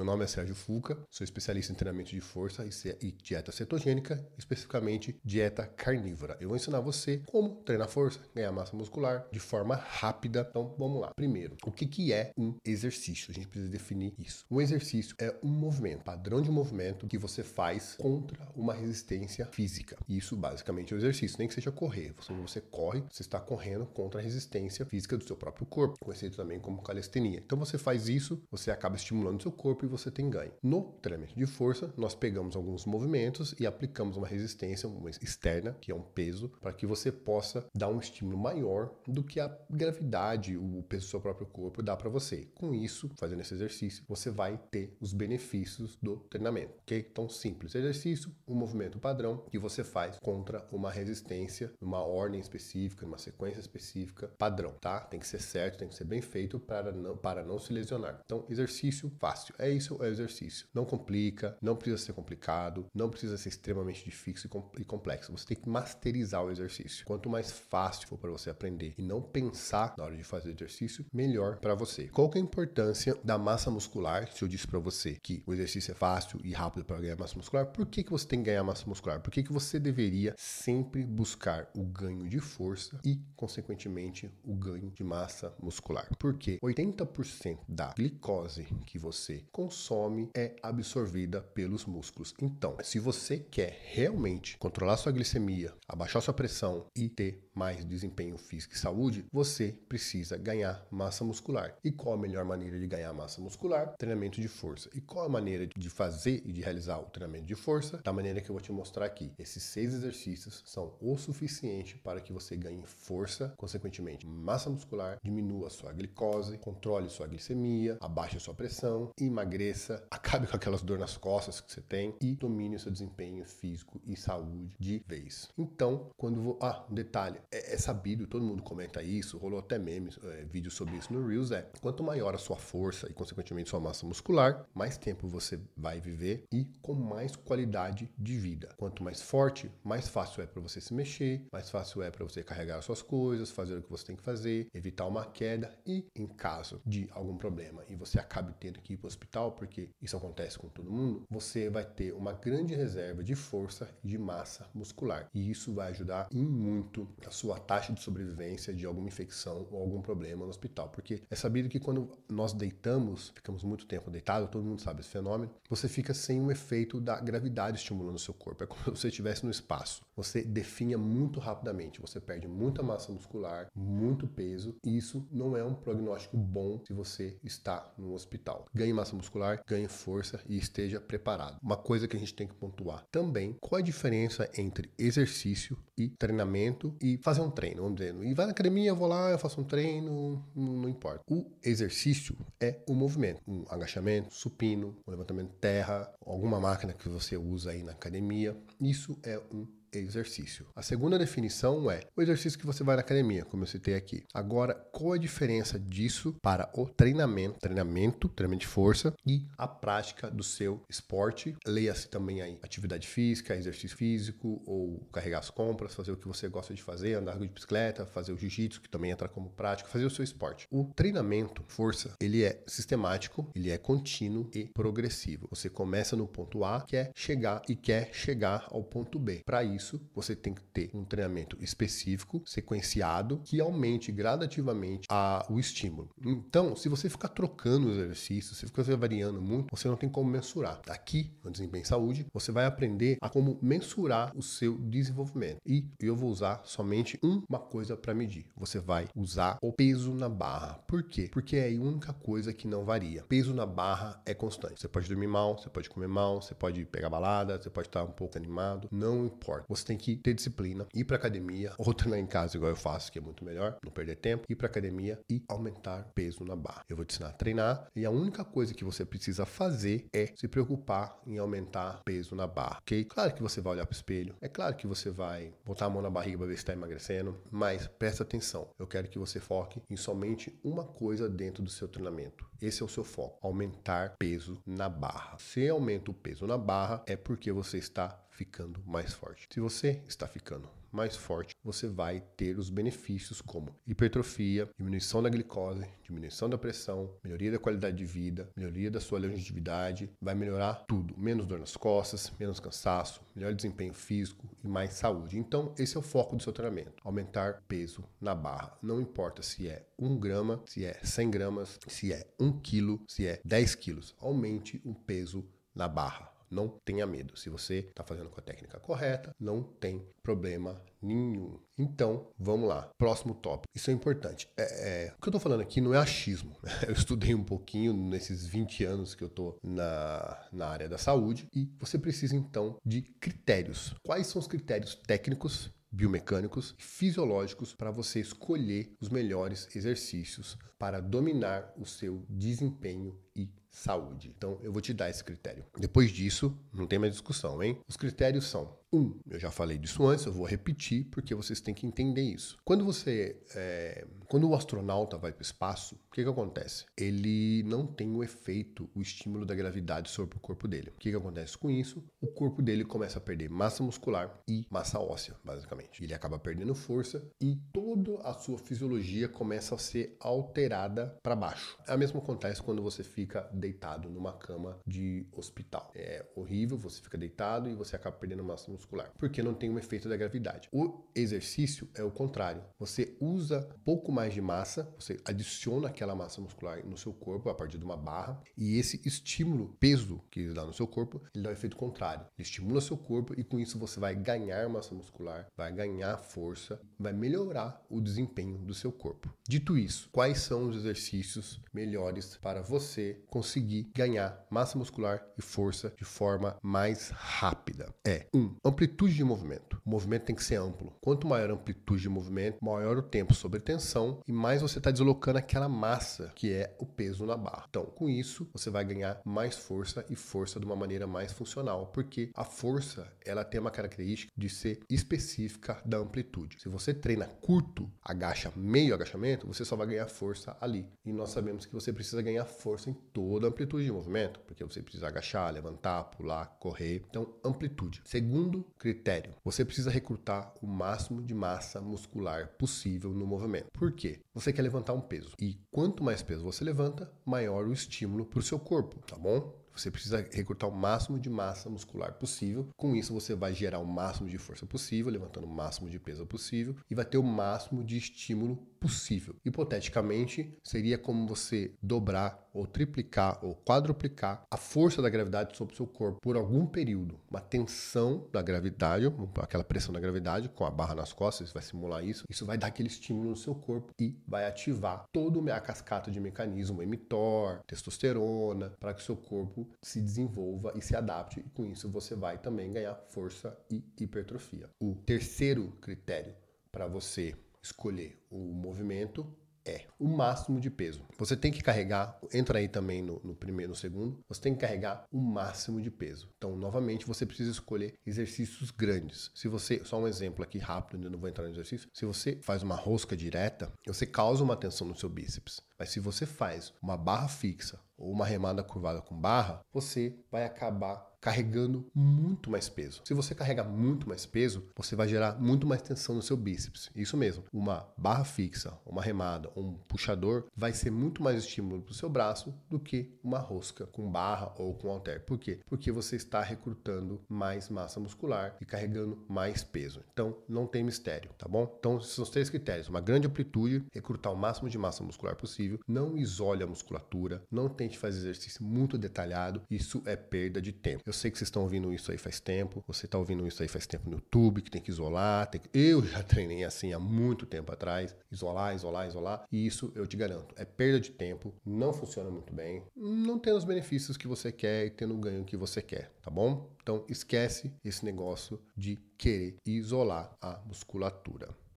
meu nome é Sérgio Fuca, sou especialista em treinamento de força e dieta cetogênica, especificamente dieta carnívora. Eu vou ensinar você como treinar força, ganhar massa muscular de forma rápida. Então vamos lá. Primeiro, o que, que é um exercício? A gente precisa definir isso. Um exercício é um movimento, padrão de movimento que você faz contra uma resistência física. Isso basicamente é o exercício, nem que seja correr. Você, você corre, você está correndo contra a resistência física do seu próprio corpo, conhecido também como calistenia. Então você faz isso, você acaba estimulando seu corpo e você tem ganho. No treinamento de força, nós pegamos alguns movimentos e aplicamos uma resistência uma externa, que é um peso, para que você possa dar um estímulo maior do que a gravidade, o peso do seu próprio corpo dá para você. Com isso, fazendo esse exercício, você vai ter os benefícios do treinamento, ok? Então, simples exercício, um movimento padrão que você faz contra uma resistência, numa ordem específica, numa sequência específica, padrão, tá? Tem que ser certo, tem que ser bem feito para não, para não se lesionar. Então, exercício fácil. É isso, é exercício. Não complica, não precisa ser complicado, não precisa ser extremamente difícil e complexo. Você tem que masterizar o exercício. Quanto mais fácil for para você aprender e não pensar na hora de fazer o exercício, melhor para você. Qual é a importância da massa muscular? Se eu disse para você que o exercício é fácil e rápido para ganhar massa muscular, por que, que você tem que ganhar massa muscular? Por que, que você deveria sempre buscar o ganho de força e, consequentemente, o ganho de massa muscular? Porque 80% da glicose que você consome é absorvida pelos músculos. Então, se você quer realmente controlar sua glicemia, abaixar sua pressão e ter mais desempenho físico e saúde, você precisa ganhar massa muscular. E qual a melhor maneira de ganhar massa muscular? Treinamento de força. E qual a maneira de fazer e de realizar o treinamento de força? Da maneira que eu vou te mostrar aqui. Esses seis exercícios são o suficiente para que você ganhe força, consequentemente massa muscular, diminua sua glicose, controle sua glicemia, abaixe sua pressão, emagreça, acabe com aquelas dor nas costas que você tem e domine o seu desempenho físico e saúde de vez. Então, quando vou. Ah, um detalhe: é, é sabido, todo mundo comenta isso, rolou até memes, é, vídeos sobre isso no Reels. É quanto maior a sua força e, consequentemente, sua massa muscular, mais tempo você vai viver e com mais qualidade de vida. Quanto mais forte, mais fácil é para você se mexer, mais fácil é para você carregar as suas coisas, fazer o que você tem que fazer, evitar uma queda e, em caso de algum problema e você acabe tendo que ir para o hospital, porque isso acontece com todo mundo, você vai ter uma grande reserva de força e de massa muscular. E isso vai ajudar em muito a sua taxa de sobrevivência de alguma infecção ou algum problema no hospital. Porque é sabido que quando nós deitamos, ficamos muito tempo deitado, todo mundo sabe esse fenômeno, você fica sem o efeito da gravidade estimulando o seu corpo. É como se você estivesse no espaço. Você definha muito rapidamente, você perde muita massa muscular, muito peso, e isso não é um prognóstico bom se você está no hospital. Ganhe massa muscular, ganhe força e esteja preparado. Uma coisa que a gente tem que pontuar também, qual a diferença entre exercício e treinamento e fazer um treino, vamos dizer. E vai na academia, eu vou lá, eu faço um treino, não, não importa. O exercício é o movimento, um agachamento, supino, um levantamento de terra, alguma máquina que você usa aí na academia. Isso é um exercício. A segunda definição é o exercício que você vai na academia, como eu citei aqui. Agora, qual a diferença disso para o treinamento, treinamento, treinamento de força e a prática do seu esporte? Leia-se também aí atividade física, exercício físico ou carregar as compras, fazer o que você gosta de fazer, andar de bicicleta, fazer o jiu-jitsu, que também entra como prática, fazer o seu esporte. O treinamento, força, ele é sistemático, ele é contínuo e progressivo. Você começa no ponto A, quer chegar e quer chegar ao ponto B. Para isso isso, você tem que ter um treinamento específico, sequenciado, que aumente gradativamente a, o estímulo. Então, se você ficar trocando os exercícios, se ficar variando muito, você não tem como mensurar. Aqui, no Desempenho em Saúde, você vai aprender a como mensurar o seu desenvolvimento. E eu vou usar somente uma coisa para medir. Você vai usar o peso na barra. Por quê? Porque é a única coisa que não varia. Peso na barra é constante. Você pode dormir mal, você pode comer mal, você pode pegar balada, você pode estar um pouco animado, não importa. Você tem que ter disciplina, ir para academia, ou treinar em casa igual eu faço, que é muito melhor, não perder tempo, ir para academia e aumentar peso na barra. Eu vou te ensinar a treinar e a única coisa que você precisa fazer é se preocupar em aumentar peso na barra, ok? Claro que você vai olhar para o espelho, é claro que você vai botar a mão na barriga para ver se está emagrecendo, mas presta atenção, eu quero que você foque em somente uma coisa dentro do seu treinamento. Esse é o seu foco, aumentar peso na barra. Se aumenta o peso na barra, é porque você está ficando mais forte. Se você está ficando mais forte, você vai ter os benefícios como hipertrofia, diminuição da glicose, diminuição da pressão, melhoria da qualidade de vida, melhoria da sua longevidade, vai melhorar tudo, menos dor nas costas, menos cansaço, melhor desempenho físico e mais saúde. Então, esse é o foco do seu treinamento: aumentar peso na barra. Não importa se é 1 grama, se é 100 gramas, se é 1 quilo, se é 10 quilos, aumente o peso na barra. Não tenha medo. Se você está fazendo com a técnica correta, não tem problema nenhum. Então, vamos lá. Próximo tópico. Isso é importante. É, é, o que eu estou falando aqui não é achismo. Eu estudei um pouquinho nesses 20 anos que eu estou na, na área da saúde e você precisa então de critérios. Quais são os critérios técnicos biomecânicos e fisiológicos para você escolher os melhores exercícios para dominar o seu desempenho e saúde. Então, eu vou te dar esse critério. Depois disso, não tem mais discussão, hein? Os critérios são um, eu já falei disso antes, eu vou repetir porque vocês têm que entender isso. Quando você, é, quando o astronauta vai para o espaço, o que, que acontece? Ele não tem o efeito, o estímulo da gravidade sobre o corpo dele. O que, que acontece com isso? O corpo dele começa a perder massa muscular e massa óssea, basicamente. Ele acaba perdendo força e toda a sua fisiologia começa a ser alterada para baixo. É o mesmo acontece quando você fica deitado numa cama de hospital. É horrível, você fica deitado e você acaba perdendo massa muscular muscular, porque não tem um efeito da gravidade. O exercício é o contrário. Você usa pouco mais de massa, você adiciona aquela massa muscular no seu corpo a partir de uma barra, e esse estímulo, peso que ele dá no seu corpo, ele dá o efeito contrário. Ele estimula seu corpo e com isso você vai ganhar massa muscular, vai ganhar força, vai melhorar o desempenho do seu corpo. Dito isso, quais são os exercícios melhores para você conseguir ganhar massa muscular e força de forma mais rápida? É 1. Um, Amplitude de movimento. O movimento tem que ser amplo. Quanto maior a amplitude de movimento, maior o tempo sob tensão e mais você está deslocando aquela massa que é o peso na barra. Então, com isso, você vai ganhar mais força e força de uma maneira mais funcional, porque a força ela tem uma característica de ser específica da amplitude. Se você treina curto, agacha meio agachamento, você só vai ganhar força ali. E nós sabemos que você precisa ganhar força em toda a amplitude de movimento, porque você precisa agachar, levantar, pular, correr. Então, amplitude. Segundo critério: você precisa recrutar o máximo de massa muscular possível no movimento. Por quê? Você quer levantar um peso. E quanto mais peso você levanta, maior o estímulo para o seu corpo, tá bom? Você precisa recrutar o máximo de massa muscular possível. Com isso, você vai gerar o máximo de força possível, levantando o máximo de peso possível e vai ter o máximo de estímulo possível. Hipoteticamente, seria como você dobrar ou triplicar ou quadruplicar a força da gravidade sobre o seu corpo por algum período. Uma tensão da gravidade, aquela pressão da gravidade com a barra nas costas, vai simular isso. Isso vai dar aquele estímulo no seu corpo e vai ativar toda a cascata de mecanismo, mTOR, testosterona, para que o seu corpo se desenvolva e se adapte. E com isso você vai também ganhar força e hipertrofia. O terceiro critério para você escolher o movimento é o máximo de peso. Você tem que carregar, entra aí também no, no, primeiro, no segundo, você tem que carregar o máximo de peso. Então, novamente, você precisa escolher exercícios grandes. Se você, só um exemplo aqui rápido, eu não vou entrar no exercício, se você faz uma rosca direta, você causa uma tensão no seu bíceps. Mas se você faz uma barra fixa ou uma remada curvada com barra, você vai acabar carregando muito mais peso. Se você carrega muito mais peso, você vai gerar muito mais tensão no seu bíceps. Isso mesmo, uma barra fixa, uma remada, um puxador vai ser muito mais estímulo para o seu braço do que uma rosca com barra ou com halter. Por quê? Porque você está recrutando mais massa muscular e carregando mais peso. Então, não tem mistério, tá bom? Então, são os três critérios: uma grande amplitude, recrutar o máximo de massa muscular possível, não isole a musculatura, não tente fazer exercício muito detalhado, isso é perda de tempo. Eu sei que vocês estão ouvindo isso aí faz tempo, você está ouvindo isso aí faz tempo no YouTube, que tem que isolar. Tem que... Eu já treinei assim há muito tempo atrás. Isolar, isolar, isolar. E isso eu te garanto, é perda de tempo, não funciona muito bem, não tem os benefícios que você quer e tendo o ganho que você quer, tá bom? Então esquece esse negócio de querer isolar a musculatura.